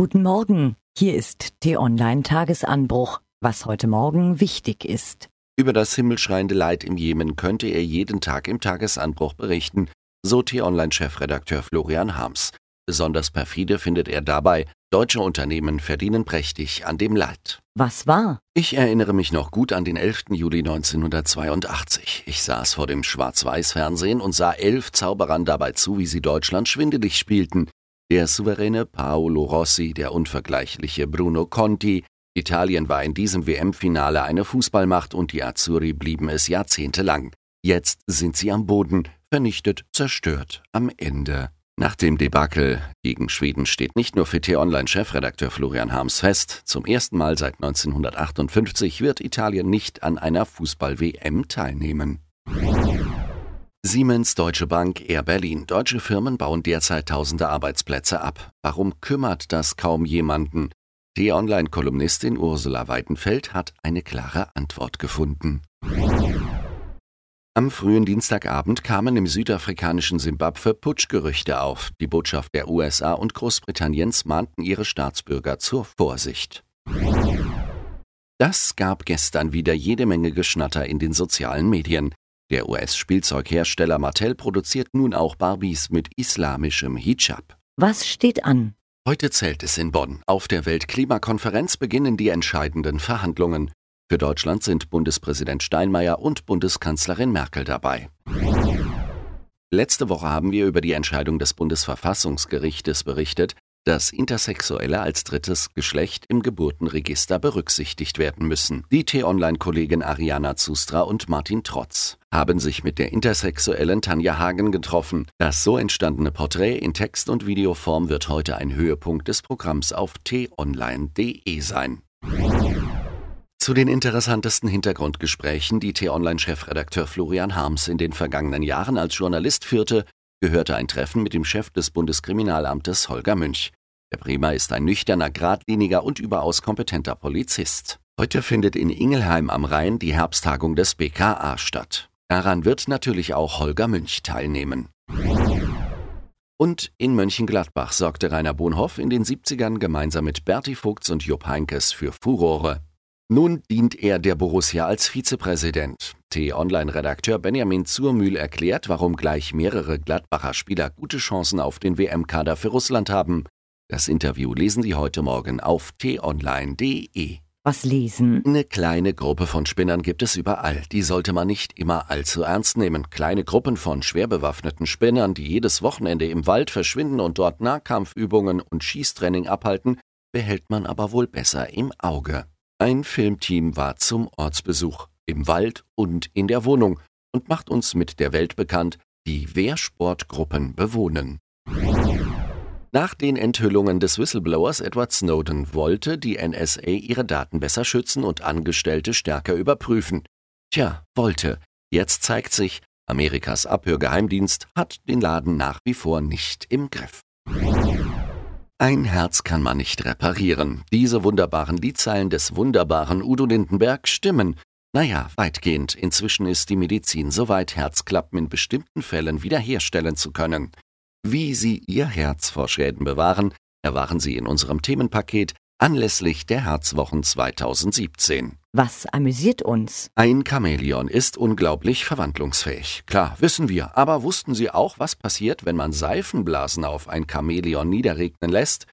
Guten Morgen, hier ist T-Online Tagesanbruch, was heute Morgen wichtig ist. Über das himmelschreiende Leid im Jemen könnte er jeden Tag im Tagesanbruch berichten, so T-Online-Chefredakteur Florian Harms. Besonders perfide findet er dabei, deutsche Unternehmen verdienen prächtig an dem Leid. Was war? Ich erinnere mich noch gut an den 11. Juli 1982. Ich saß vor dem Schwarz-Weiß-Fernsehen und sah elf Zauberern dabei zu, wie sie Deutschland schwindelig spielten. Der souveräne Paolo Rossi, der unvergleichliche Bruno Conti. Italien war in diesem WM-Finale eine Fußballmacht und die Azzurri blieben es jahrzehntelang. Jetzt sind sie am Boden, vernichtet, zerstört, am Ende. Nach dem Debakel gegen Schweden steht nicht nur für T-Online-Chefredakteur Florian Harms fest, zum ersten Mal seit 1958 wird Italien nicht an einer Fußball-WM teilnehmen. Siemens, Deutsche Bank, Air Berlin. Deutsche Firmen bauen derzeit tausende Arbeitsplätze ab. Warum kümmert das kaum jemanden? Die Online-Kolumnistin Ursula Weidenfeld hat eine klare Antwort gefunden. Am frühen Dienstagabend kamen im südafrikanischen Simbabwe Putschgerüchte auf. Die Botschaft der USA und Großbritanniens mahnten ihre Staatsbürger zur Vorsicht. Das gab gestern wieder jede Menge Geschnatter in den sozialen Medien. Der US-Spielzeughersteller Mattel produziert nun auch Barbies mit islamischem Hijab. Was steht an? Heute zählt es in Bonn. Auf der Weltklimakonferenz beginnen die entscheidenden Verhandlungen. Für Deutschland sind Bundespräsident Steinmeier und Bundeskanzlerin Merkel dabei. Letzte Woche haben wir über die Entscheidung des Bundesverfassungsgerichtes berichtet, dass Intersexuelle als drittes Geschlecht im Geburtenregister berücksichtigt werden müssen. Die T-Online-Kollegen Ariana Zustra und Martin Trotz haben sich mit der intersexuellen Tanja Hagen getroffen. Das so entstandene Porträt in Text- und Videoform wird heute ein Höhepunkt des Programms auf t-online.de sein. Zu den interessantesten Hintergrundgesprächen, die T-Online-Chefredakteur Florian Harms in den vergangenen Jahren als Journalist führte, gehörte ein Treffen mit dem Chef des Bundeskriminalamtes Holger Münch. Der Bremer ist ein nüchterner, geradliniger und überaus kompetenter Polizist. Heute findet in Ingelheim am Rhein die Herbsttagung des BKA statt. Daran wird natürlich auch Holger Münch teilnehmen. Und in Mönchengladbach sorgte Rainer Bonhoff in den 70ern gemeinsam mit Berti Vogts und Jupp Heinkes für Furore. Nun dient er der Borussia als Vizepräsident. T-Online-Redakteur Benjamin Zurmühl erklärt, warum gleich mehrere Gladbacher Spieler gute Chancen auf den WM-Kader für Russland haben. Das Interview lesen Sie heute Morgen auf t-online.de. Was lesen? Eine kleine Gruppe von Spinnern gibt es überall. Die sollte man nicht immer allzu ernst nehmen. Kleine Gruppen von schwer bewaffneten Spinnern, die jedes Wochenende im Wald verschwinden und dort Nahkampfübungen und Schießtraining abhalten, behält man aber wohl besser im Auge. Ein Filmteam war zum Ortsbesuch im Wald und in der Wohnung und macht uns mit der Welt bekannt, die Wehrsportgruppen bewohnen. Nach den Enthüllungen des Whistleblowers Edward Snowden wollte die NSA ihre Daten besser schützen und Angestellte stärker überprüfen. Tja, wollte. Jetzt zeigt sich, Amerikas Abhörgeheimdienst hat den Laden nach wie vor nicht im Griff. Ein Herz kann man nicht reparieren. Diese wunderbaren Liedzeilen des wunderbaren Udo Lindenberg stimmen. Naja, weitgehend. Inzwischen ist die Medizin soweit, Herzklappen in bestimmten Fällen wiederherstellen zu können. Wie Sie Ihr Herz vor Schäden bewahren, erwachen Sie in unserem Themenpaket anlässlich der Herzwochen 2017. Was amüsiert uns? Ein Chamäleon ist unglaublich verwandlungsfähig. Klar, wissen wir, aber wussten Sie auch, was passiert, wenn man Seifenblasen auf ein Chamäleon niederregnen lässt?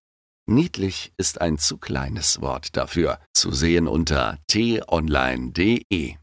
Niedlich ist ein zu kleines Wort dafür. Zu sehen unter t-online.de.